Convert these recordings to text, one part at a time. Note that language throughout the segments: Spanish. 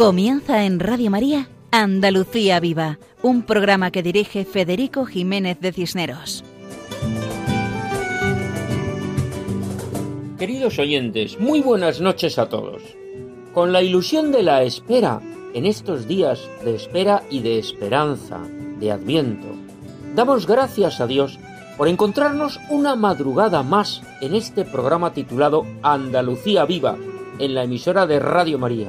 Comienza en Radio María Andalucía Viva, un programa que dirige Federico Jiménez de Cisneros. Queridos oyentes, muy buenas noches a todos. Con la ilusión de la espera, en estos días de espera y de esperanza, de Adviento, damos gracias a Dios por encontrarnos una madrugada más en este programa titulado Andalucía Viva, en la emisora de Radio María.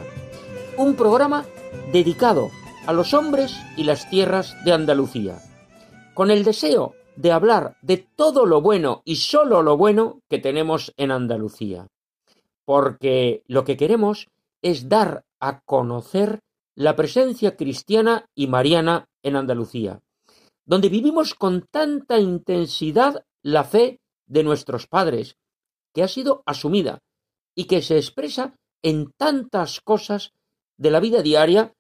Un programa dedicado a los hombres y las tierras de Andalucía, con el deseo de hablar de todo lo bueno y solo lo bueno que tenemos en Andalucía, porque lo que queremos es dar a conocer la presencia cristiana y mariana en Andalucía, donde vivimos con tanta intensidad la fe de nuestros padres, que ha sido asumida y que se expresa en tantas cosas de la vida diaria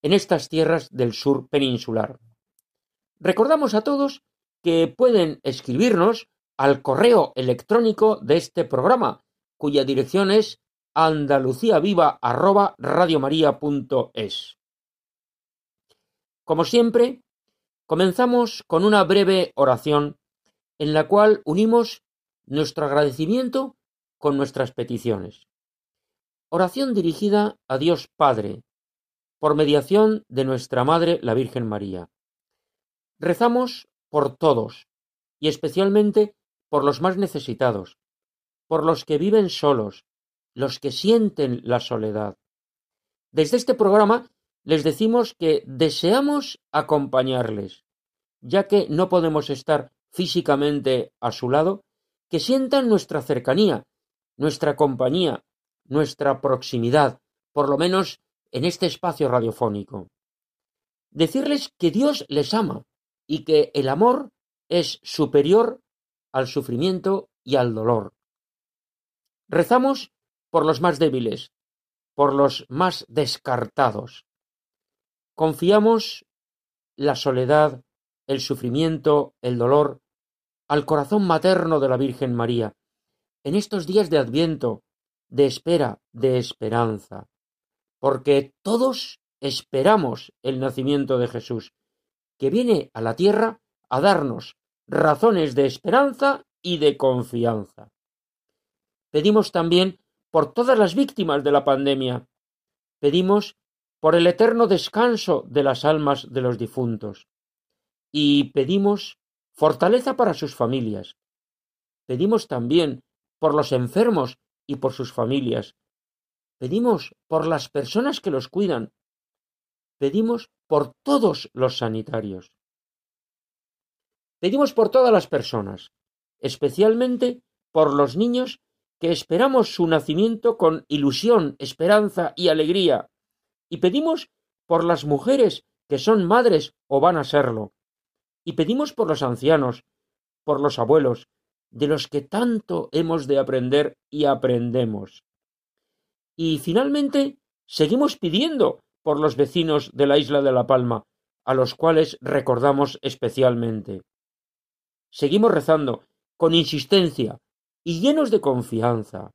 en estas tierras del sur peninsular. Recordamos a todos que pueden escribirnos al correo electrónico de este programa, cuya dirección es andaluciaviva@radiomaria.es. Como siempre, comenzamos con una breve oración en la cual unimos nuestro agradecimiento con nuestras peticiones. Oración dirigida a Dios Padre, por mediación de nuestra Madre la Virgen María. Rezamos por todos, y especialmente por los más necesitados, por los que viven solos, los que sienten la soledad. Desde este programa les decimos que deseamos acompañarles, ya que no podemos estar físicamente a su lado, que sientan nuestra cercanía, nuestra compañía, nuestra proximidad, por lo menos en este espacio radiofónico. Decirles que Dios les ama y que el amor es superior al sufrimiento y al dolor. Rezamos por los más débiles, por los más descartados. Confiamos la soledad, el sufrimiento, el dolor al corazón materno de la Virgen María, en estos días de Adviento, de espera, de esperanza, porque todos esperamos el nacimiento de Jesús, que viene a la tierra a darnos razones de esperanza y de confianza. Pedimos también por todas las víctimas de la pandemia. Pedimos por el eterno descanso de las almas de los difuntos. Y pedimos fortaleza para sus familias. Pedimos también por los enfermos y por sus familias. Pedimos por las personas que los cuidan. Pedimos por todos los sanitarios. Pedimos por todas las personas, especialmente por los niños que esperamos su nacimiento con ilusión, esperanza y alegría. Y pedimos por las mujeres que son madres o van a serlo. Y pedimos por los ancianos, por los abuelos, de los que tanto hemos de aprender y aprendemos. Y finalmente, seguimos pidiendo por los vecinos de la isla de La Palma, a los cuales recordamos especialmente. Seguimos rezando con insistencia y llenos de confianza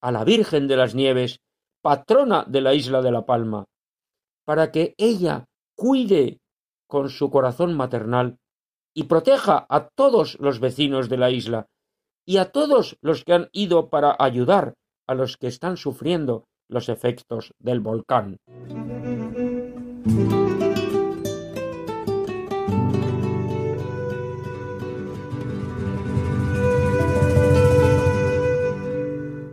a la Virgen de las Nieves, patrona de la isla de La Palma, para que ella cuide con su corazón maternal y proteja a todos los vecinos de la isla y a todos los que han ido para ayudar a los que están sufriendo los efectos del volcán.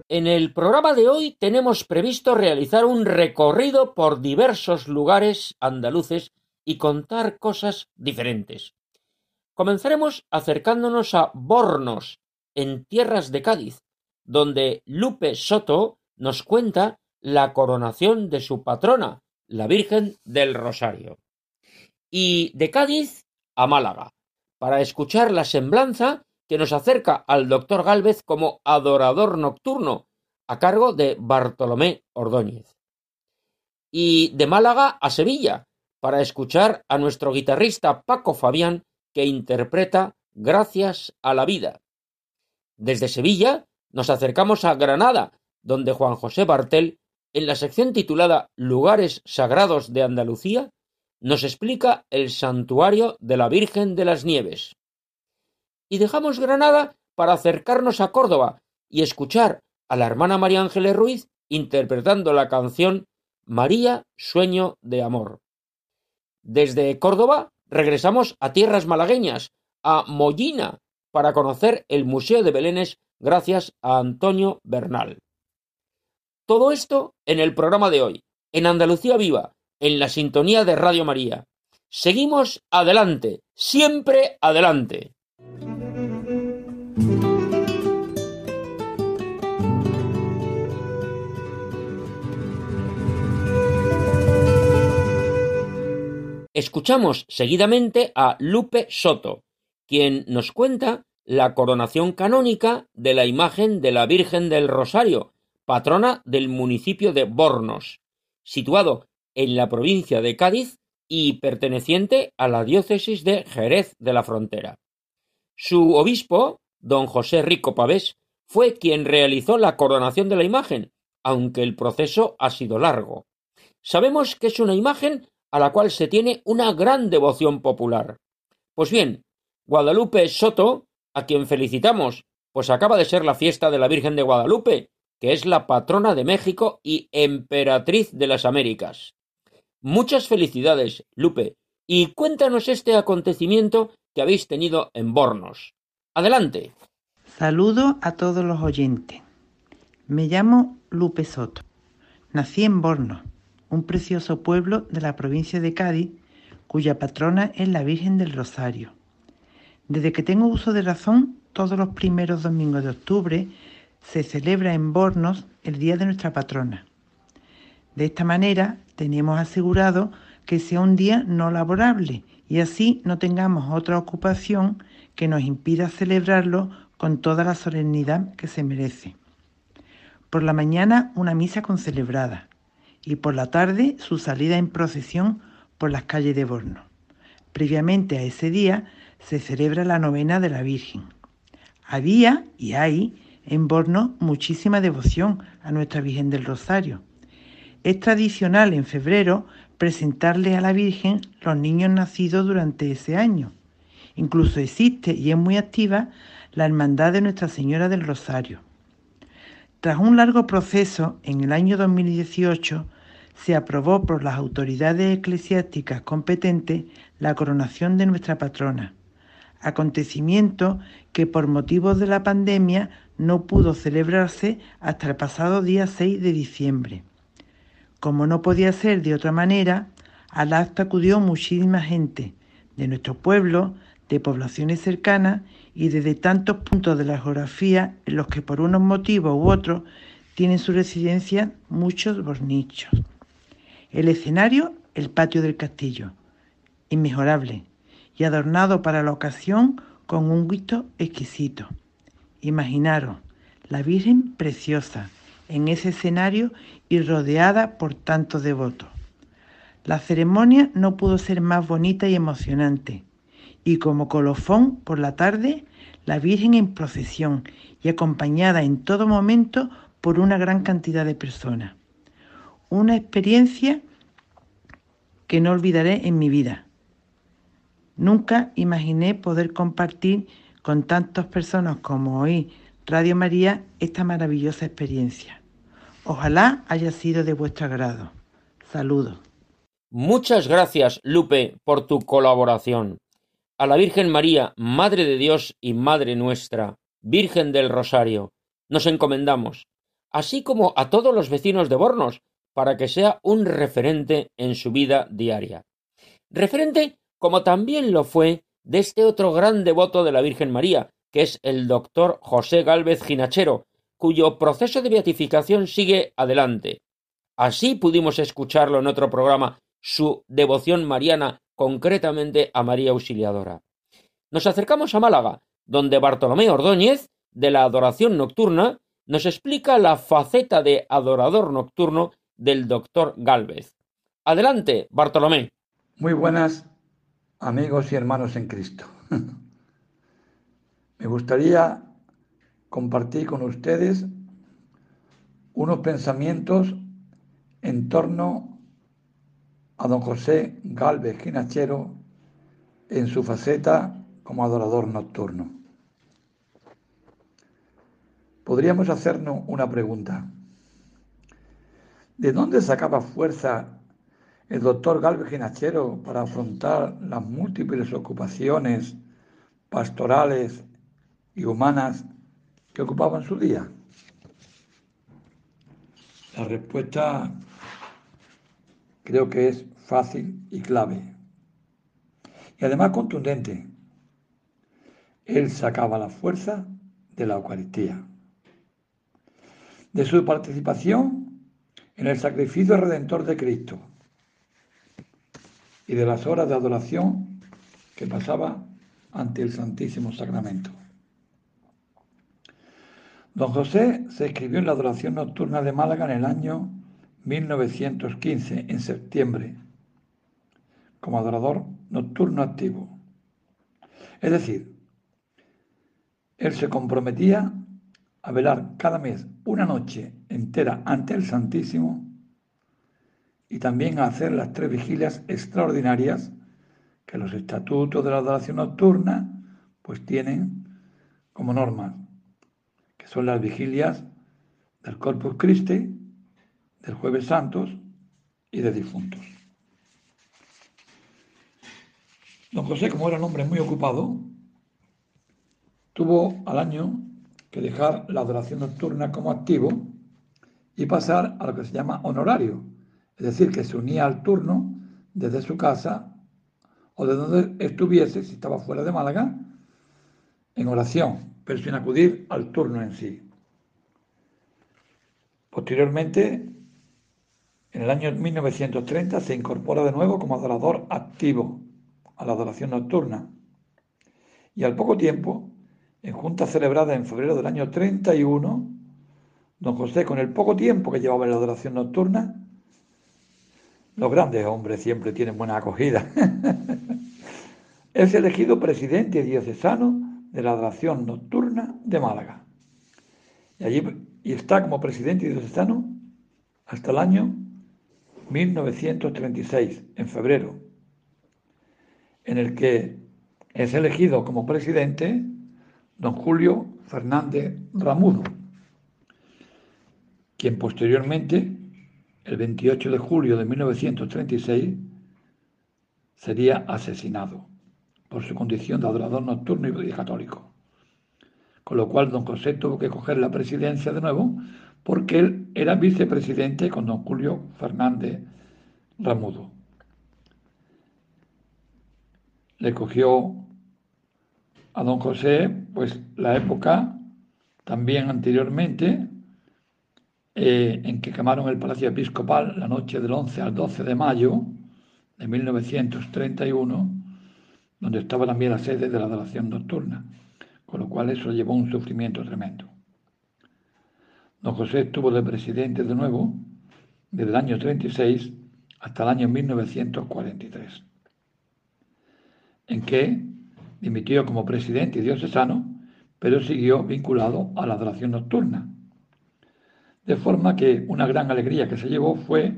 En el programa de hoy tenemos previsto realizar un recorrido por diversos lugares andaluces y contar cosas diferentes. Comenzaremos acercándonos a Bornos, en tierras de Cádiz, donde Lupe Soto nos cuenta la coronación de su patrona, la Virgen del Rosario. Y de Cádiz a Málaga, para escuchar la semblanza que nos acerca al doctor Gálvez como adorador nocturno, a cargo de Bartolomé Ordóñez. Y de Málaga a Sevilla, para escuchar a nuestro guitarrista Paco Fabián, que interpreta Gracias a la vida. Desde Sevilla nos acercamos a Granada, donde Juan José Bartel en la sección titulada Lugares Sagrados de Andalucía, nos explica el santuario de la Virgen de las Nieves. Y dejamos Granada para acercarnos a Córdoba y escuchar a la hermana María Ángeles Ruiz interpretando la canción María, sueño de amor. Desde Córdoba regresamos a tierras malagueñas, a Mollina, para conocer el Museo de Belénes gracias a Antonio Bernal. Todo esto en el programa de hoy, en Andalucía Viva, en la sintonía de Radio María. Seguimos adelante, siempre adelante. Escuchamos seguidamente a Lupe Soto, quien nos cuenta la coronación canónica de la imagen de la Virgen del Rosario, patrona del municipio de Bornos, situado en la provincia de Cádiz y perteneciente a la diócesis de Jerez de la Frontera. Su obispo, don José Rico Pavés, fue quien realizó la coronación de la imagen, aunque el proceso ha sido largo. Sabemos que es una imagen a la cual se tiene una gran devoción popular. Pues bien, Guadalupe Soto, a quien felicitamos, pues acaba de ser la fiesta de la Virgen de Guadalupe, que es la patrona de México y emperatriz de las Américas. Muchas felicidades, Lupe, y cuéntanos este acontecimiento que habéis tenido en Bornos. Adelante. Saludo a todos los oyentes. Me llamo Lupe Soto. Nací en Bornos, un precioso pueblo de la provincia de Cádiz, cuya patrona es la Virgen del Rosario. Desde que tengo uso de razón, todos los primeros domingos de octubre se celebra en Bornos el Día de nuestra patrona. De esta manera tenemos asegurado que sea un día no laborable y así no tengamos otra ocupación que nos impida celebrarlo con toda la solemnidad que se merece. Por la mañana una misa con celebrada y por la tarde su salida en procesión por las calles de Borno. Previamente a ese día se celebra la novena de la Virgen. Había y hay en Borno muchísima devoción a Nuestra Virgen del Rosario. Es tradicional en febrero presentarle a la Virgen los niños nacidos durante ese año. Incluso existe y es muy activa la Hermandad de Nuestra Señora del Rosario. Tras un largo proceso, en el año 2018 se aprobó por las autoridades eclesiásticas competentes la coronación de nuestra patrona, acontecimiento que por motivos de la pandemia no pudo celebrarse hasta el pasado día 6 de diciembre. Como no podía ser de otra manera, al acto acudió muchísima gente de nuestro pueblo, de poblaciones cercanas y desde tantos puntos de la geografía en los que por unos motivos u otros tienen su residencia muchos bornichos. El escenario, el patio del castillo, inmejorable y adornado para la ocasión con un gusto exquisito. Imaginaros, la Virgen preciosa en ese escenario y rodeada por tantos devotos. La ceremonia no pudo ser más bonita y emocionante, y como colofón por la tarde, la Virgen en procesión y acompañada en todo momento por una gran cantidad de personas. Una experiencia que no olvidaré en mi vida. Nunca imaginé poder compartir con tantas personas como hoy Radio María esta maravillosa experiencia. Ojalá haya sido de vuestro agrado. Saludos. Muchas gracias, Lupe, por tu colaboración. A la Virgen María, Madre de Dios y Madre nuestra, Virgen del Rosario, nos encomendamos, así como a todos los vecinos de Bornos, para que sea un referente en su vida diaria. Referente como también lo fue de este otro gran devoto de la Virgen María, que es el doctor José Gálvez Ginachero, cuyo proceso de beatificación sigue adelante. Así pudimos escucharlo en otro programa, su devoción mariana, concretamente a María Auxiliadora. Nos acercamos a Málaga, donde Bartolomé Ordóñez, de la adoración nocturna, nos explica la faceta de adorador nocturno del doctor Gálvez. Adelante, Bartolomé. Muy buenas amigos y hermanos en Cristo. Me gustaría compartir con ustedes unos pensamientos en torno a don José Galvez Ginachero en su faceta como adorador nocturno. Podríamos hacernos una pregunta. ¿De dónde sacaba fuerza el doctor Galvez Ginachero para afrontar las múltiples ocupaciones pastorales y humanas que ocupaban su día? La respuesta creo que es fácil y clave. Y además contundente. Él sacaba la fuerza de la Eucaristía. De su participación en el sacrificio redentor de Cristo y de las horas de adoración que pasaba ante el Santísimo Sacramento. Don José se escribió en la adoración nocturna de Málaga en el año 1915, en septiembre, como adorador nocturno activo. Es decir, él se comprometía a velar cada mes una noche entera ante el Santísimo y también a hacer las tres vigilias extraordinarias que los estatutos de la adoración nocturna pues tienen como norma, que son las vigilias del Corpus Christi, del Jueves Santos y de difuntos. Don José, como era un hombre muy ocupado, tuvo al año que dejar la adoración nocturna como activo y pasar a lo que se llama honorario, es decir, que se unía al turno desde su casa o de donde estuviese, si estaba fuera de Málaga, en oración, pero sin acudir al turno en sí. Posteriormente, en el año 1930, se incorpora de nuevo como adorador activo a la adoración nocturna. Y al poco tiempo, en junta celebrada en febrero del año 31, don José, con el poco tiempo que llevaba en la adoración nocturna, los grandes hombres siempre tienen buena acogida. es elegido presidente diocesano de la adoración nocturna de Málaga. Y allí y está como presidente diocesano hasta el año 1936, en febrero, en el que es elegido como presidente don Julio Fernández Ramudo, quien posteriormente el 28 de julio de 1936, sería asesinado por su condición de adorador nocturno y católico. Con lo cual don José tuvo que coger la presidencia de nuevo porque él era vicepresidente con don Julio Fernández Ramudo. Le cogió a don José, pues la época también anteriormente eh, en que quemaron el Palacio Episcopal la noche del 11 al 12 de mayo de 1931, donde estaba también la sede de la adoración nocturna, con lo cual eso llevó un sufrimiento tremendo. Don José estuvo de presidente de nuevo desde el año 36 hasta el año 1943, en que dimitió como presidente diocesano, pero siguió vinculado a la adoración nocturna de forma que una gran alegría que se llevó fue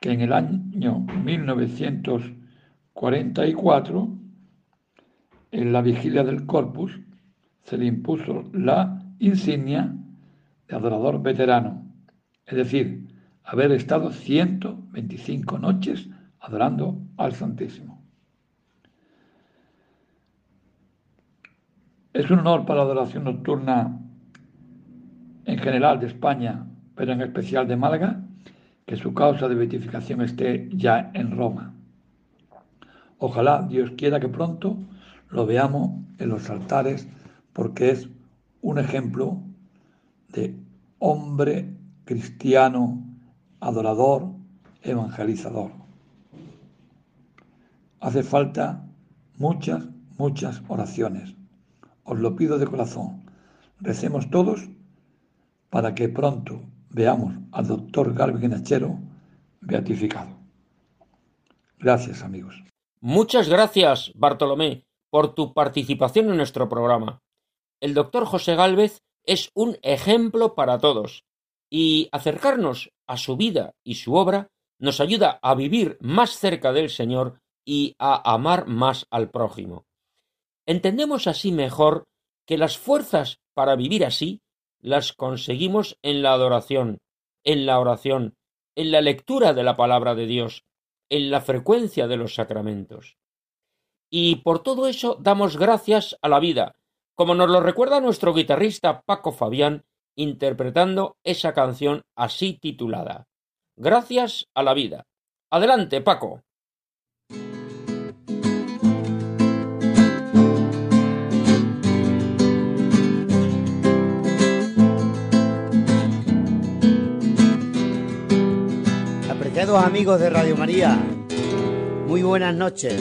que en el año 1944, en la vigilia del Corpus, se le impuso la insignia de adorador veterano, es decir, haber estado 125 noches adorando al Santísimo. Es un honor para la adoración nocturna en general de España, pero en especial de Málaga, que su causa de beatificación esté ya en Roma. Ojalá Dios quiera que pronto lo veamos en los altares porque es un ejemplo de hombre cristiano, adorador, evangelizador. Hace falta muchas, muchas oraciones. Os lo pido de corazón. Recemos todos para que pronto veamos al doctor Garvin Nachero beatificado. Gracias, amigos. Muchas gracias, Bartolomé, por tu participación en nuestro programa. El doctor José Gálvez es un ejemplo para todos y acercarnos a su vida y su obra, nos ayuda a vivir más cerca del Señor y a amar más al prójimo. Entendemos así mejor que las fuerzas para vivir así las conseguimos en la adoración, en la oración, en la lectura de la palabra de Dios, en la frecuencia de los sacramentos. Y por todo eso damos gracias a la vida, como nos lo recuerda nuestro guitarrista Paco Fabián interpretando esa canción así titulada. Gracias a la vida. Adelante, Paco. Apreciados amigos de Radio María, muy buenas noches.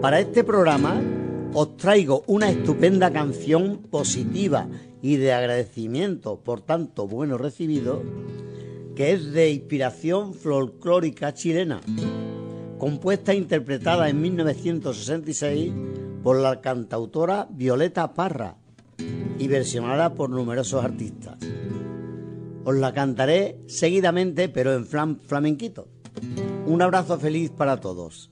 Para este programa os traigo una estupenda canción positiva y de agradecimiento por tanto bueno recibido, que es de inspiración folclórica chilena, compuesta e interpretada en 1966 por la cantautora Violeta Parra y versionada por numerosos artistas. Os la cantaré seguidamente, pero en flamenquito. Un abrazo feliz para todos.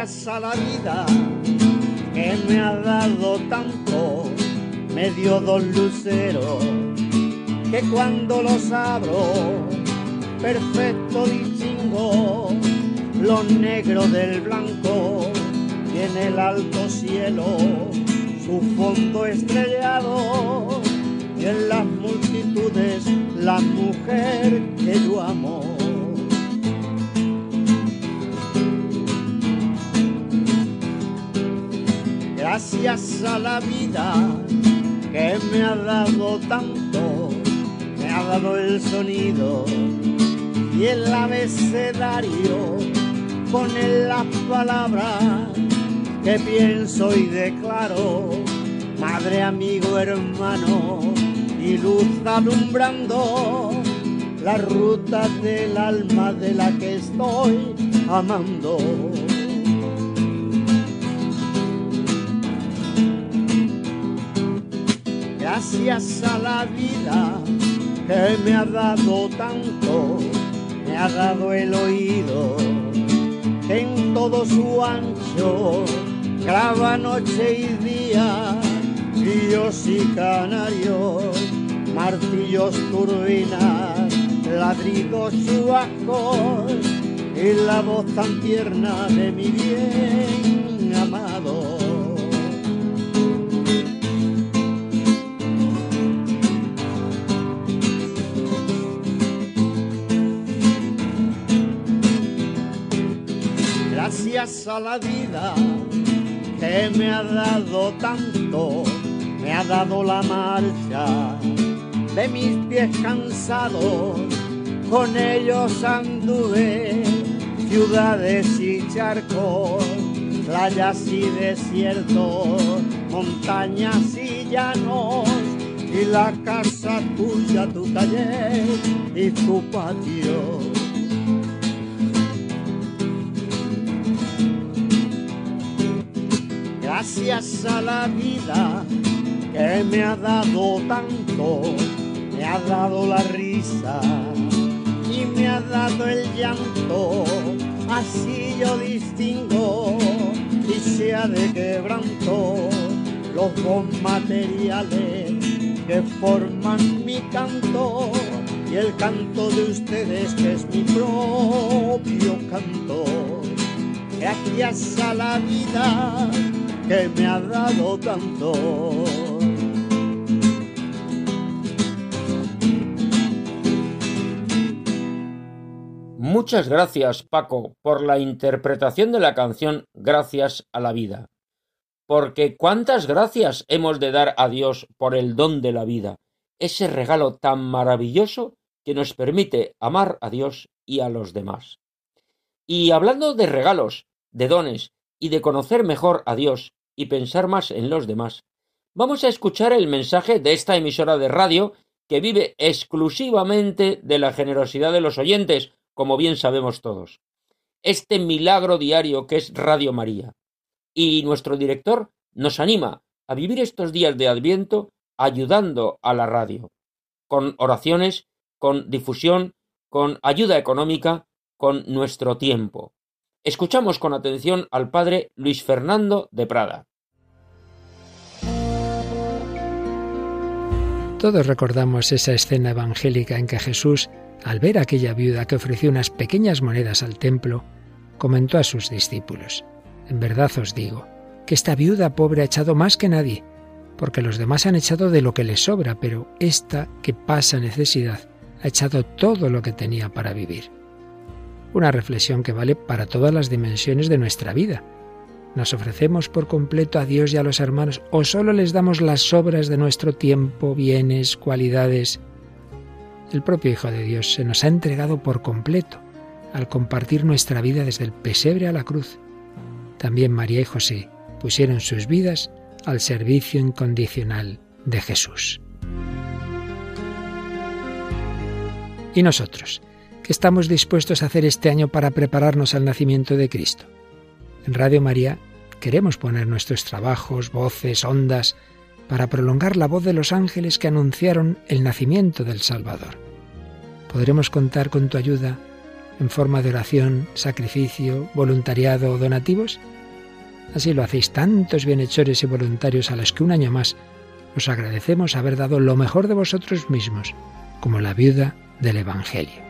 gracias a la vida que me ha dado tanto, me dio dos luceros que cuando los abro, perfecto los negros del blanco y en el alto cielo su fondo estrellado y en las multitudes la mujer que yo amo. gracias a la vida que me ha dado tanto, me ha dado el sonido y el abecedario con las palabras que pienso y declaro, madre, amigo, hermano y luz alumbrando la ruta del alma de la que estoy amando. gracias a la vida que me ha dado tanto, ha dado el oído en todo su ancho, graba noche y día, ríos y canarios, martillos, turbinas, ladridos chubascos y la voz tan tierna de mi bien gracias a la vida que me ha dado tanto, me ha dado la marcha de mis pies cansados, con ellos anduve ciudades y charcos, playas y desiertos, montañas y llanos, y la casa tuya, tu taller y tu patio gracias a la vida que me ha dado tanto, me ha dado la risa y me ha dado el llanto, así yo distingo y sea de quebranto los dos materiales que forman mi canto y el canto de ustedes que es mi propio canto. Gracias a la vida que me ha dado tanto. Muchas gracias, Paco, por la interpretación de la canción Gracias a la vida. Porque cuántas gracias hemos de dar a Dios por el don de la vida, ese regalo tan maravilloso que nos permite amar a Dios y a los demás. Y hablando de regalos, de dones y de conocer mejor a Dios y pensar más en los demás, vamos a escuchar el mensaje de esta emisora de radio que vive exclusivamente de la generosidad de los oyentes, como bien sabemos todos. Este milagro diario que es Radio María. Y nuestro director nos anima a vivir estos días de Adviento ayudando a la radio, con oraciones, con difusión, con ayuda económica, con nuestro tiempo. Escuchamos con atención al padre Luis Fernando de Prada. Todos recordamos esa escena evangélica en que Jesús, al ver aquella viuda que ofreció unas pequeñas monedas al templo, comentó a sus discípulos, En verdad os digo, que esta viuda pobre ha echado más que nadie, porque los demás han echado de lo que les sobra, pero esta que pasa necesidad ha echado todo lo que tenía para vivir. Una reflexión que vale para todas las dimensiones de nuestra vida, ¿Nos ofrecemos por completo a Dios y a los hermanos o solo les damos las sobras de nuestro tiempo, bienes, cualidades? El propio Hijo de Dios se nos ha entregado por completo al compartir nuestra vida desde el pesebre a la cruz. También María y José pusieron sus vidas al servicio incondicional de Jesús. ¿Y nosotros? ¿Qué estamos dispuestos a hacer este año para prepararnos al nacimiento de Cristo? En Radio María queremos poner nuestros trabajos, voces, ondas, para prolongar la voz de los ángeles que anunciaron el nacimiento del Salvador. ¿Podremos contar con tu ayuda en forma de oración, sacrificio, voluntariado o donativos? Así lo hacéis tantos bienhechores y voluntarios a los que un año más os agradecemos haber dado lo mejor de vosotros mismos, como la viuda del Evangelio.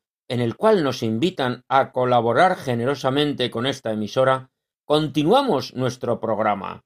en el cual nos invitan a colaborar generosamente con esta emisora, continuamos nuestro programa.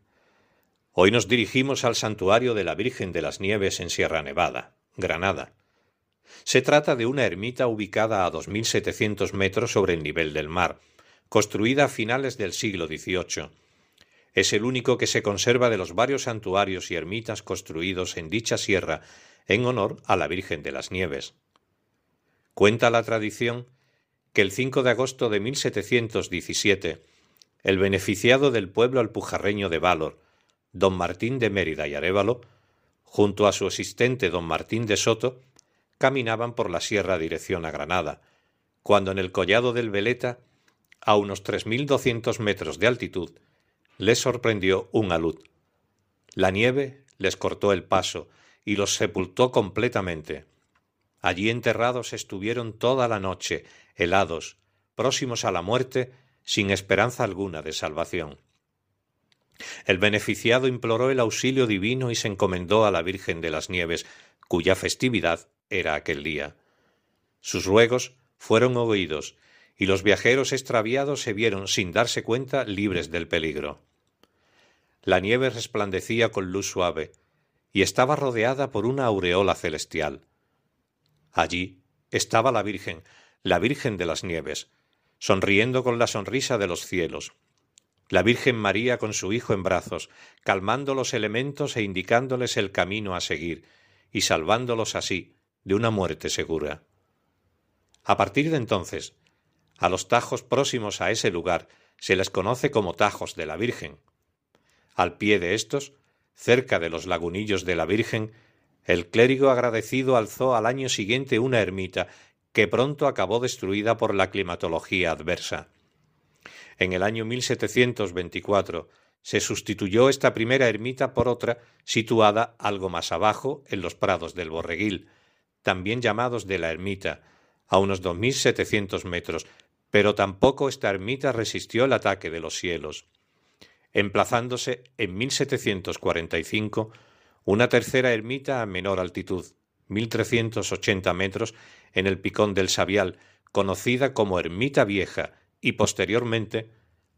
Hoy nos dirigimos al santuario de la Virgen de las Nieves en Sierra Nevada, Granada. Se trata de una ermita ubicada a 2.700 metros sobre el nivel del mar, construida a finales del siglo XVIII. Es el único que se conserva de los varios santuarios y ermitas construidos en dicha sierra en honor a la Virgen de las Nieves. Cuenta la tradición que el 5 de agosto de 1717, el beneficiado del pueblo alpujarreño de Valor, don Martín de Mérida y Arévalo, junto a su asistente don Martín de Soto, caminaban por la sierra dirección a Granada, cuando en el collado del Veleta, a unos tres mil doscientos metros de altitud, les sorprendió un alud. La nieve les cortó el paso y los sepultó completamente. Allí enterrados estuvieron toda la noche, helados, próximos a la muerte, sin esperanza alguna de salvación. El beneficiado imploró el auxilio divino y se encomendó a la Virgen de las Nieves, cuya festividad era aquel día. Sus ruegos fueron oídos, y los viajeros extraviados se vieron, sin darse cuenta, libres del peligro. La nieve resplandecía con luz suave, y estaba rodeada por una aureola celestial. Allí estaba la Virgen, la Virgen de las Nieves, sonriendo con la sonrisa de los cielos, la Virgen María con su Hijo en brazos, calmando los elementos e indicándoles el camino a seguir, y salvándolos así de una muerte segura. A partir de entonces, a los tajos próximos a ese lugar se les conoce como tajos de la Virgen. Al pie de estos, cerca de los lagunillos de la Virgen, el clérigo agradecido alzó al año siguiente una ermita que pronto acabó destruida por la climatología adversa. En el año 1724 se sustituyó esta primera ermita por otra situada algo más abajo en los prados del Borreguil, también llamados de la ermita, a unos 2.700 metros, pero tampoco esta ermita resistió el ataque de los cielos, emplazándose en 1745 una tercera ermita a menor altitud, 1.380 metros, en el Picón del Sabial, conocida como Ermita Vieja, y posteriormente,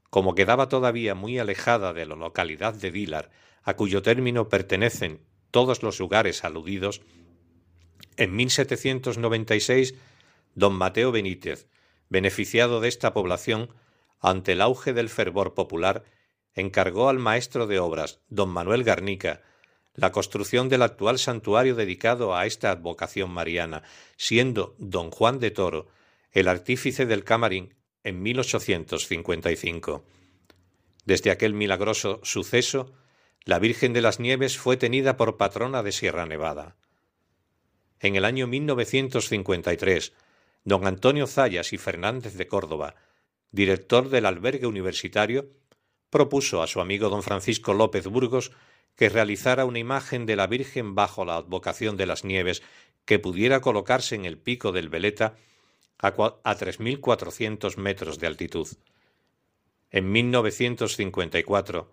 como quedaba todavía muy alejada de la localidad de Vilar, a cuyo término pertenecen todos los lugares aludidos, en 1796 don Mateo Benítez, beneficiado de esta población, ante el auge del fervor popular, encargó al maestro de obras, don Manuel Garnica, la construcción del actual santuario dedicado a esta advocación mariana, siendo don Juan de Toro el artífice del camarín en 1855. Desde aquel milagroso suceso, la Virgen de las Nieves fue tenida por patrona de Sierra Nevada. En el año 1953, don Antonio Zayas y Fernández de Córdoba, director del albergue universitario, propuso a su amigo don Francisco López Burgos que realizara una imagen de la Virgen bajo la advocación de las nieves que pudiera colocarse en el pico del Veleta a, a 3.400 metros de altitud. En 1954,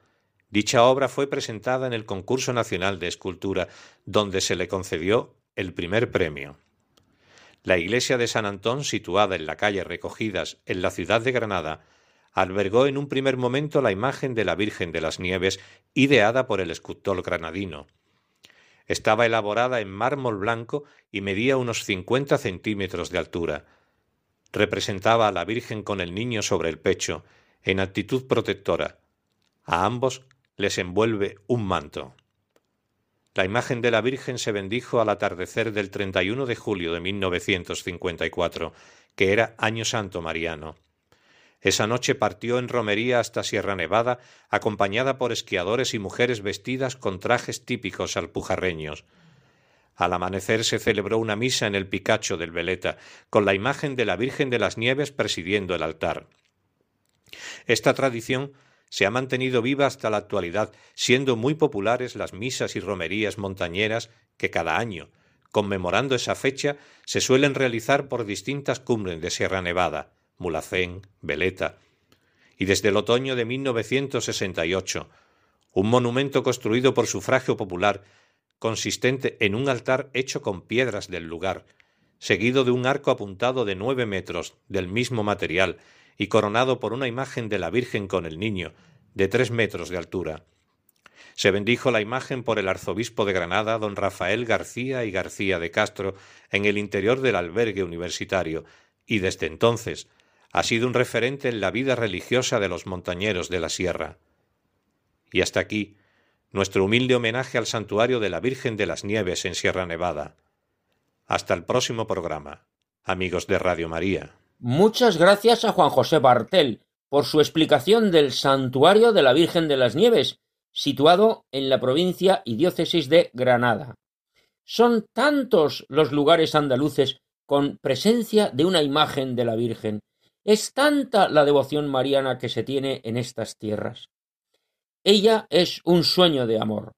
dicha obra fue presentada en el Concurso Nacional de Escultura, donde se le concedió el primer premio. La iglesia de San Antón, situada en la calle Recogidas, en la ciudad de Granada, albergó en un primer momento la imagen de la Virgen de las Nieves, ideada por el escultor granadino. Estaba elaborada en mármol blanco y medía unos cincuenta centímetros de altura. Representaba a la Virgen con el niño sobre el pecho, en actitud protectora. A ambos les envuelve un manto. La imagen de la Virgen se bendijo al atardecer del 31 de julio de 1954, que era Año Santo Mariano. Esa noche partió en romería hasta Sierra Nevada, acompañada por esquiadores y mujeres vestidas con trajes típicos alpujarreños. Al amanecer se celebró una misa en el Picacho del Veleta, con la imagen de la Virgen de las Nieves presidiendo el altar. Esta tradición se ha mantenido viva hasta la actualidad, siendo muy populares las misas y romerías montañeras que cada año, conmemorando esa fecha, se suelen realizar por distintas cumbres de Sierra Nevada, Mulacén, Veleta, y desde el otoño de 1968, un monumento construido por sufragio popular, consistente en un altar hecho con piedras del lugar, seguido de un arco apuntado de nueve metros del mismo material y coronado por una imagen de la Virgen con el Niño, de tres metros de altura. Se bendijo la imagen por el arzobispo de Granada, don Rafael García y García de Castro, en el interior del albergue universitario, y desde entonces ha sido un referente en la vida religiosa de los montañeros de la sierra. Y hasta aquí, nuestro humilde homenaje al santuario de la Virgen de las Nieves en Sierra Nevada. Hasta el próximo programa, amigos de Radio María. Muchas gracias a Juan José Bartel por su explicación del Santuario de la Virgen de las Nieves, situado en la provincia y diócesis de Granada. Son tantos los lugares andaluces con presencia de una imagen de la Virgen. Es tanta la devoción mariana que se tiene en estas tierras. Ella es un sueño de amor.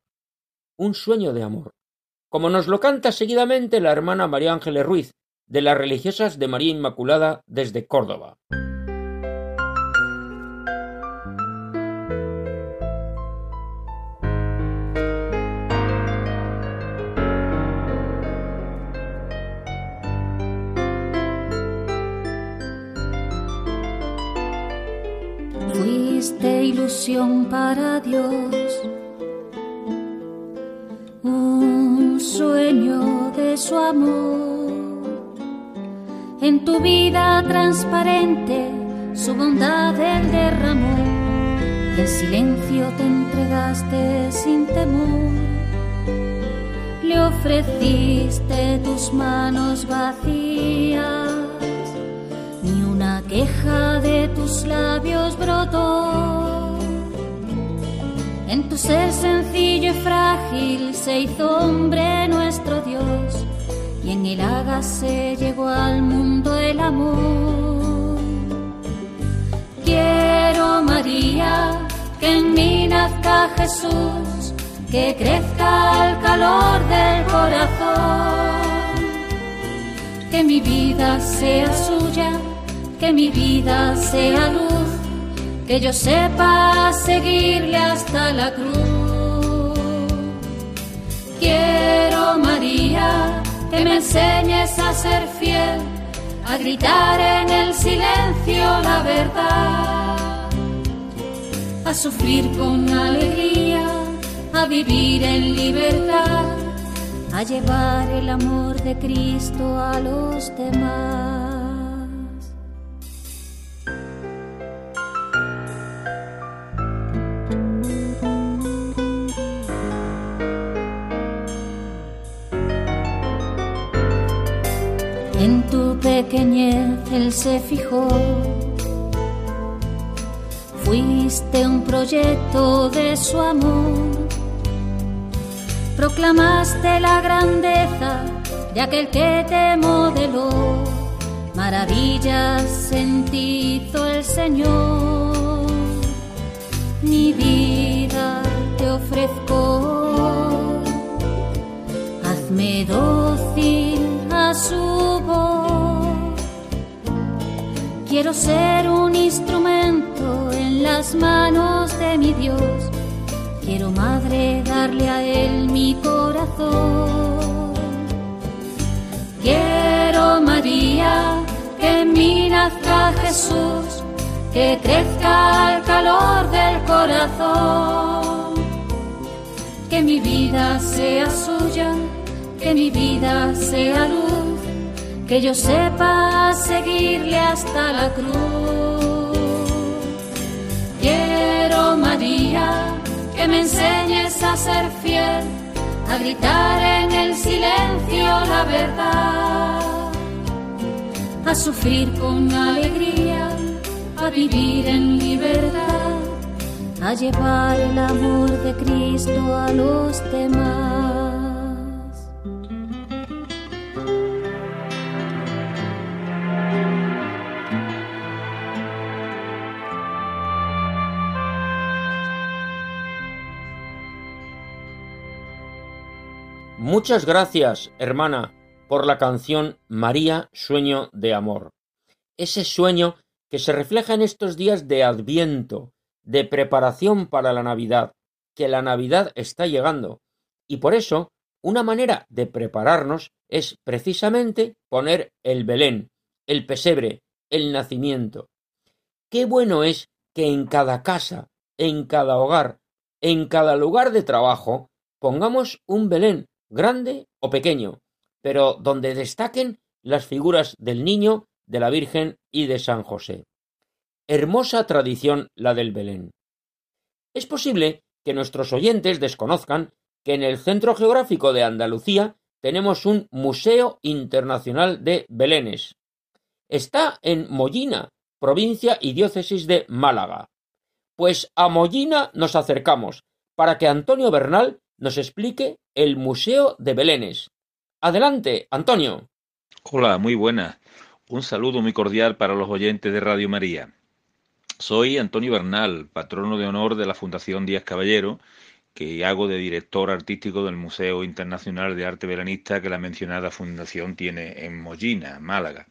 Un sueño de amor. Como nos lo canta seguidamente la hermana María Ángeles Ruiz, de las religiosas de María Inmaculada desde Córdoba. Fuiste ilusión para Dios, un sueño de su amor en tu vida transparente su bondad él derramó. En silencio te entregaste sin temor. Le ofreciste tus manos vacías queja de tus labios brotó. En tu ser sencillo y frágil se hizo hombre nuestro Dios, y en el se llegó al mundo el amor. Quiero, María, que en mí nazca Jesús, que crezca el calor del corazón, que mi vida sea suya que mi vida sea luz, que yo sepa seguirle hasta la cruz. Quiero, María, que me enseñes a ser fiel, a gritar en el silencio la verdad, a sufrir con alegría, a vivir en libertad, a llevar el amor de Cristo a los demás. Pequeñez él se fijó. Fuiste un proyecto de su amor. Proclamaste la grandeza de aquel que te modeló. Maravillas en ti el Señor. Mi vida te ofrezco. Hazme dócil a su voz Quiero ser un instrumento en las manos de mi Dios. Quiero, Madre, darle a Él mi corazón. Quiero, María, que en mí nazca Jesús, que crezca el calor del corazón. Que mi vida sea suya, que mi vida sea luz que yo sepa seguirle hasta la cruz. Quiero, María, que me enseñes a ser fiel, a gritar en el silencio la verdad, a sufrir con alegría, a vivir en libertad, a llevar el amor de Cristo a los demás. Muchas gracias, hermana, por la canción María, sueño de amor. Ese sueño que se refleja en estos días de adviento, de preparación para la Navidad, que la Navidad está llegando. Y por eso, una manera de prepararnos es precisamente poner el Belén, el pesebre, el nacimiento. Qué bueno es que en cada casa, en cada hogar, en cada lugar de trabajo, pongamos un Belén grande o pequeño, pero donde destaquen las figuras del niño, de la Virgen y de San José. Hermosa tradición la del Belén. Es posible que nuestros oyentes desconozcan que en el Centro Geográfico de Andalucía tenemos un Museo Internacional de Belenes. Está en Mollina, provincia y diócesis de Málaga. Pues a Mollina nos acercamos para que Antonio Bernal nos explique el Museo de Belénes. Adelante, Antonio. Hola, muy buenas. Un saludo muy cordial para los oyentes de Radio María. Soy Antonio Bernal, patrono de honor de la Fundación Díaz Caballero, que hago de director artístico del Museo Internacional de Arte Belenista que la mencionada fundación tiene en Mollina, Málaga.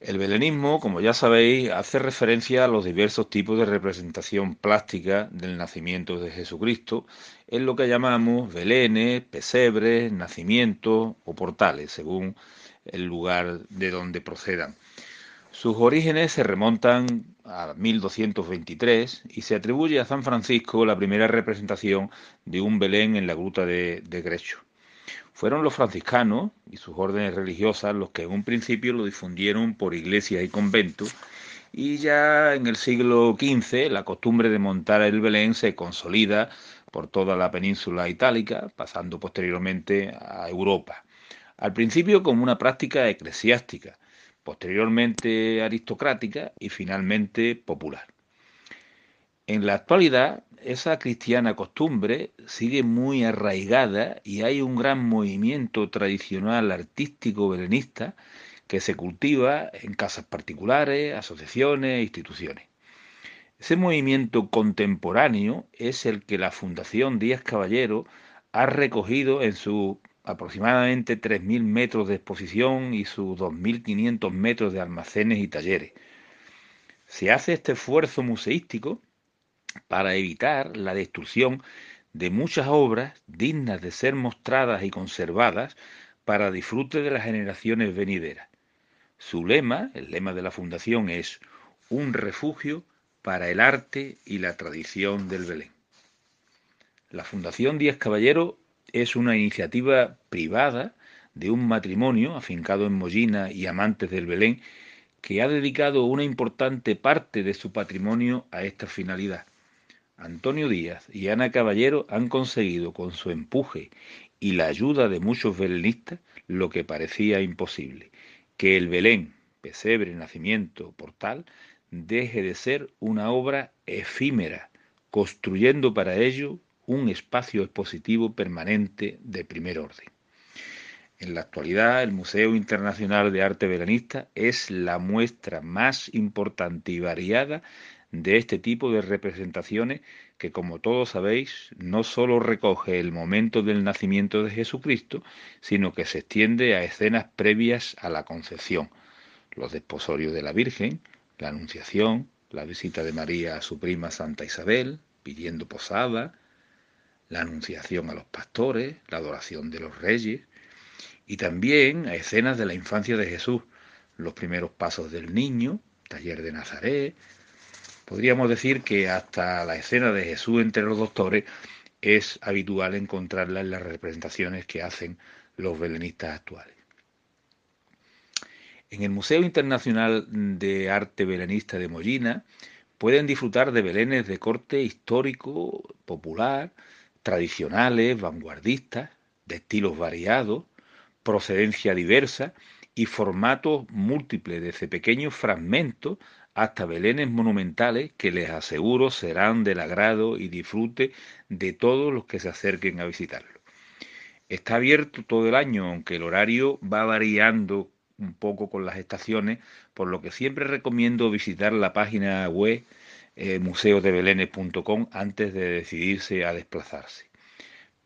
El belenismo, como ya sabéis, hace referencia a los diversos tipos de representación plástica del nacimiento de Jesucristo en lo que llamamos belenes, pesebres, nacimientos o portales, según el lugar de donde procedan. Sus orígenes se remontan a 1223 y se atribuye a San Francisco la primera representación de un Belén en la gruta de, de Grecho. Fueron los franciscanos y sus órdenes religiosas los que en un principio lo difundieron por iglesias y conventos y ya en el siglo XV la costumbre de montar el Belén se consolida por toda la península itálica, pasando posteriormente a Europa. Al principio como una práctica eclesiástica, posteriormente aristocrática y finalmente popular. En la actualidad, esa cristiana costumbre sigue muy arraigada y hay un gran movimiento tradicional artístico belenista que se cultiva en casas particulares, asociaciones, instituciones. Ese movimiento contemporáneo es el que la Fundación Díaz Caballero ha recogido en sus aproximadamente 3.000 metros de exposición y sus 2.500 metros de almacenes y talleres. Se hace este esfuerzo museístico para evitar la destrucción de muchas obras dignas de ser mostradas y conservadas para disfrute de las generaciones venideras. Su lema, el lema de la Fundación, es un refugio para el arte y la tradición del Belén. La Fundación Díaz Caballero es una iniciativa privada de un matrimonio afincado en Mollina y amantes del Belén que ha dedicado una importante parte de su patrimonio a esta finalidad. Antonio Díaz y Ana Caballero han conseguido con su empuje y la ayuda de muchos belenistas lo que parecía imposible, que el Belén, pesebre, nacimiento, portal, deje de ser una obra efímera, construyendo para ello un espacio expositivo permanente de primer orden. En la actualidad, el Museo Internacional de Arte Belenista es la muestra más importante y variada de este tipo de representaciones que, como todos sabéis, no sólo recoge el momento del nacimiento de Jesucristo, sino que se extiende a escenas previas a la concepción, los desposorios de la Virgen, la Anunciación, la visita de María a su prima Santa Isabel, pidiendo posada, la Anunciación a los pastores, la adoración de los reyes, y también a escenas de la infancia de Jesús, los primeros pasos del niño, taller de Nazaret, Podríamos decir que hasta la escena de Jesús entre los doctores es habitual encontrarla en las representaciones que hacen los belenistas actuales. En el Museo Internacional de Arte Belenista de Mollina pueden disfrutar de belenes de corte histórico, popular, tradicionales, vanguardistas, de estilos variados, procedencia diversa y formatos múltiples desde pequeños fragmentos hasta belenes monumentales que les aseguro serán del agrado y disfrute de todos los que se acerquen a visitarlo. Está abierto todo el año, aunque el horario va variando un poco con las estaciones, por lo que siempre recomiendo visitar la página web eh, antes de decidirse a desplazarse.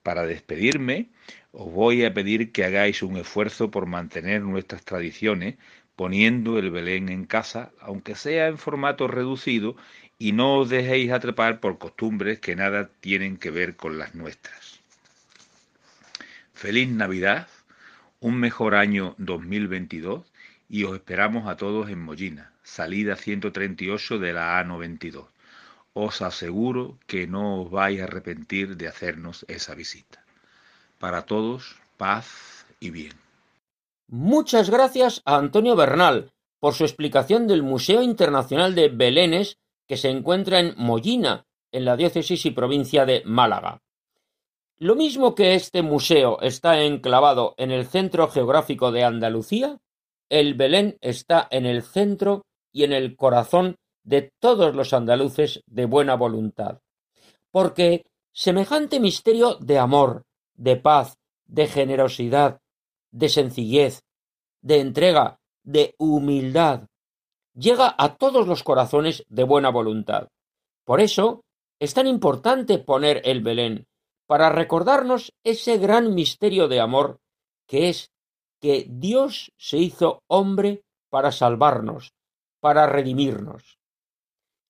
Para despedirme, os voy a pedir que hagáis un esfuerzo por mantener nuestras tradiciones, poniendo el Belén en casa, aunque sea en formato reducido, y no os dejéis atrapar por costumbres que nada tienen que ver con las nuestras. Feliz Navidad, un mejor año 2022 y os esperamos a todos en Mollina, salida 138 de la A92. Os aseguro que no os vais a arrepentir de hacernos esa visita. Para todos, paz y bien. Muchas gracias a Antonio Bernal por su explicación del Museo Internacional de Belénes que se encuentra en Mollina, en la diócesis y provincia de Málaga. Lo mismo que este museo está enclavado en el centro geográfico de Andalucía, el Belén está en el centro y en el corazón de todos los andaluces de buena voluntad. Porque semejante misterio de amor, de paz, de generosidad, de sencillez, de entrega, de humildad. Llega a todos los corazones de buena voluntad. Por eso es tan importante poner el Belén, para recordarnos ese gran misterio de amor que es que Dios se hizo hombre para salvarnos, para redimirnos.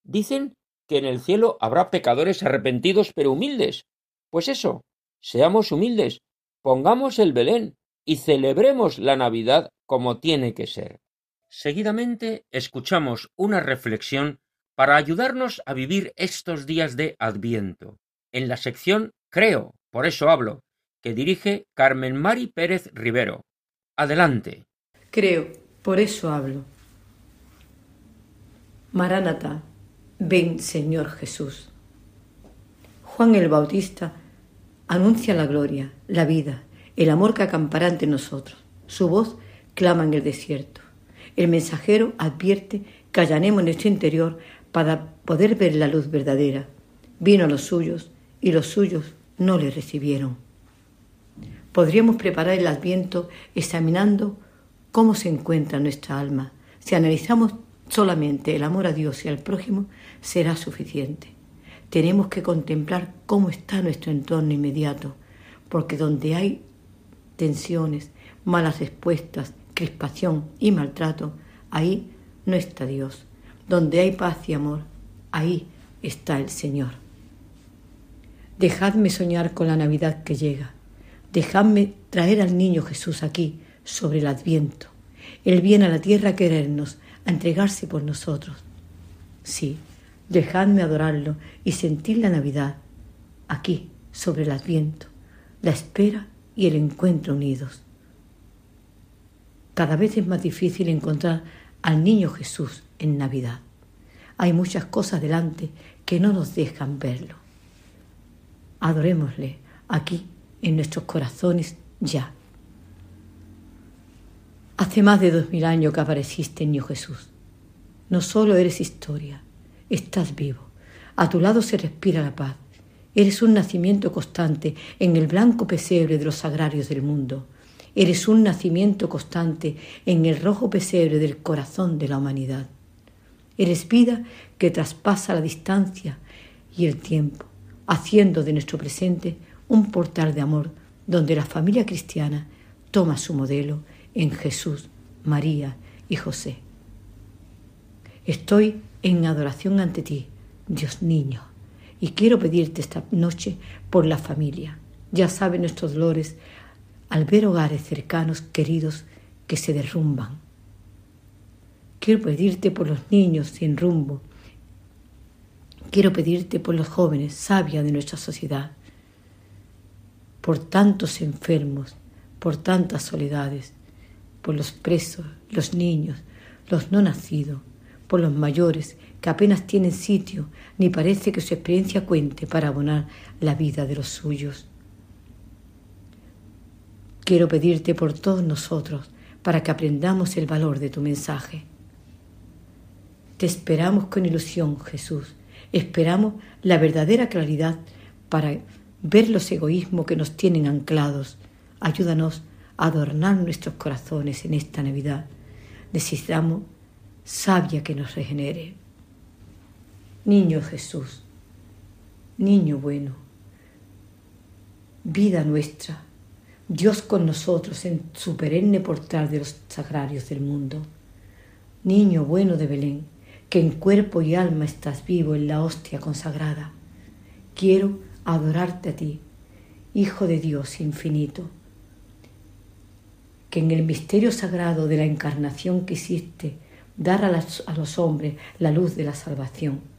Dicen que en el cielo habrá pecadores arrepentidos pero humildes. Pues eso, seamos humildes, pongamos el Belén, y celebremos la Navidad como tiene que ser. Seguidamente escuchamos una reflexión para ayudarnos a vivir estos días de Adviento, en la sección Creo, por eso hablo, que dirige Carmen Mari Pérez Rivero. Adelante. Creo, por eso hablo. Maránata, ven Señor Jesús. Juan el Bautista anuncia la gloria, la vida, el amor que acampará ante nosotros. Su voz clama en el desierto. El mensajero advierte que allanemos nuestro interior para poder ver la luz verdadera. Vino a los suyos y los suyos no le recibieron. Podríamos preparar el adviento examinando cómo se encuentra nuestra alma. Si analizamos solamente el amor a Dios y al prójimo, será suficiente. Tenemos que contemplar cómo está nuestro entorno inmediato, porque donde hay tensiones, malas respuestas, crispación y maltrato, ahí no está Dios. Donde hay paz y amor, ahí está el Señor. Dejadme soñar con la Navidad que llega. Dejadme traer al niño Jesús aquí, sobre el adviento. Él viene a la tierra a querernos, a entregarse por nosotros. Sí, dejadme adorarlo y sentir la Navidad, aquí, sobre el adviento, la espera y el encuentro unidos. Cada vez es más difícil encontrar al niño Jesús en Navidad. Hay muchas cosas delante que no nos dejan verlo. Adorémosle aquí en nuestros corazones ya. Hace más de dos mil años que apareciste, niño Jesús. No solo eres historia, estás vivo. A tu lado se respira la paz. Eres un nacimiento constante en el blanco pesebre de los sagrarios del mundo. Eres un nacimiento constante en el rojo pesebre del corazón de la humanidad. Eres vida que traspasa la distancia y el tiempo, haciendo de nuestro presente un portal de amor donde la familia cristiana toma su modelo en Jesús, María y José. Estoy en adoración ante ti, Dios niño, y quiero pedirte esta noche por la familia. Ya sabe nuestros dolores al ver hogares cercanos, queridos, que se derrumban. Quiero pedirte por los niños sin rumbo. Quiero pedirte por los jóvenes, sabia de nuestra sociedad. Por tantos enfermos, por tantas soledades, por los presos, los niños, los no nacidos, por los mayores que apenas tienen sitio, ni parece que su experiencia cuente para abonar la vida de los suyos. Quiero pedirte por todos nosotros para que aprendamos el valor de tu mensaje. Te esperamos con ilusión, Jesús. Esperamos la verdadera claridad para ver los egoísmos que nos tienen anclados. Ayúdanos a adornar nuestros corazones en esta Navidad. Necesitamos sabia que nos regenere. Niño Jesús, niño bueno, vida nuestra, Dios con nosotros en su perenne portal de los sagrarios del mundo. Niño bueno de Belén, que en cuerpo y alma estás vivo en la hostia consagrada. Quiero adorarte a ti, Hijo de Dios infinito, que en el misterio sagrado de la encarnación quisiste dar a, a los hombres la luz de la salvación.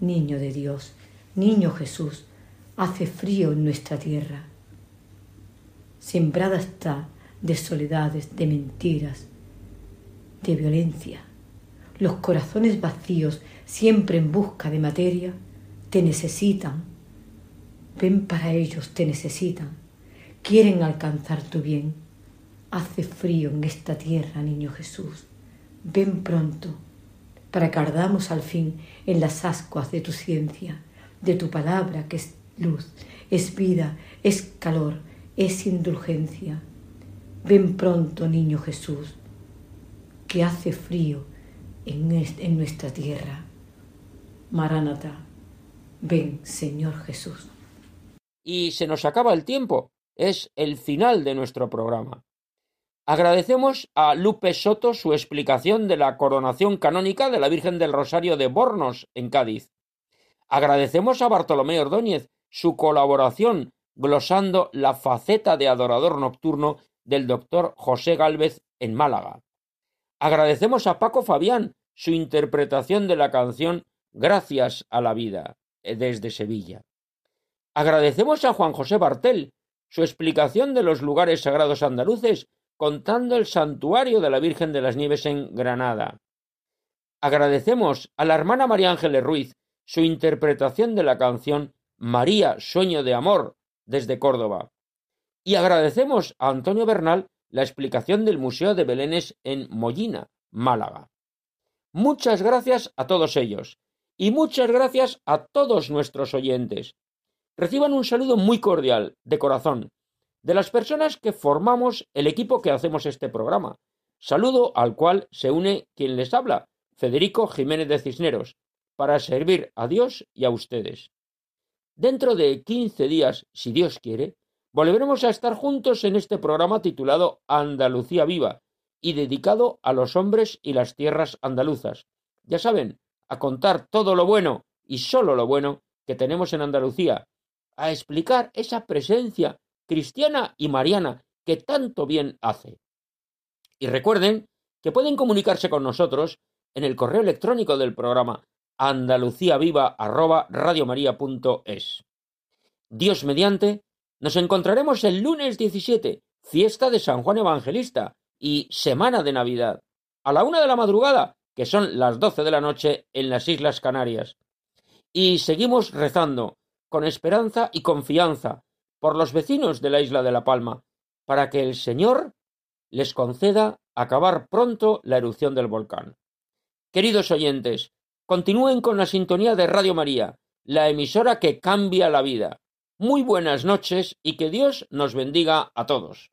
Niño de Dios, niño Jesús, hace frío en nuestra tierra sembrada está de soledades, de mentiras, de violencia. Los corazones vacíos, siempre en busca de materia, te necesitan. Ven para ellos, te necesitan. Quieren alcanzar tu bien. Hace frío en esta tierra, niño Jesús. Ven pronto, para ardamos al fin en las ascuas de tu ciencia, de tu palabra que es luz, es vida, es calor, es indulgencia. Ven pronto, niño Jesús, que hace frío en, en nuestra tierra. Maránata, ven, Señor Jesús. Y se nos acaba el tiempo. Es el final de nuestro programa. Agradecemos a Lupe Soto su explicación de la coronación canónica de la Virgen del Rosario de Bornos, en Cádiz. Agradecemos a Bartolomé Ordóñez su colaboración glosando la faceta de adorador nocturno del doctor José Gálvez en Málaga. Agradecemos a Paco Fabián su interpretación de la canción Gracias a la vida eh, desde Sevilla. Agradecemos a Juan José Bartel su explicación de los lugares sagrados andaluces contando el santuario de la Virgen de las Nieves en Granada. Agradecemos a la hermana María Ángeles Ruiz su interpretación de la canción María, sueño de amor, desde Córdoba. Y agradecemos a Antonio Bernal la explicación del Museo de Belénes en Mollina, Málaga. Muchas gracias a todos ellos y muchas gracias a todos nuestros oyentes. Reciban un saludo muy cordial, de corazón, de las personas que formamos el equipo que hacemos este programa. Saludo al cual se une quien les habla, Federico Jiménez de Cisneros, para servir a Dios y a ustedes. Dentro de quince días, si Dios quiere, volveremos a estar juntos en este programa titulado Andalucía Viva y dedicado a los hombres y las tierras andaluzas. Ya saben, a contar todo lo bueno y solo lo bueno que tenemos en Andalucía, a explicar esa presencia cristiana y mariana que tanto bien hace. Y recuerden que pueden comunicarse con nosotros en el correo electrónico del programa andaluciaviva@radiomaria.es. Dios mediante, nos encontraremos el lunes 17, fiesta de San Juan Evangelista y semana de Navidad, a la una de la madrugada, que son las doce de la noche en las Islas Canarias. Y seguimos rezando, con esperanza y confianza, por los vecinos de la isla de La Palma, para que el Señor les conceda acabar pronto la erupción del volcán. Queridos oyentes, Continúen con la sintonía de Radio María, la emisora que cambia la vida. Muy buenas noches y que Dios nos bendiga a todos.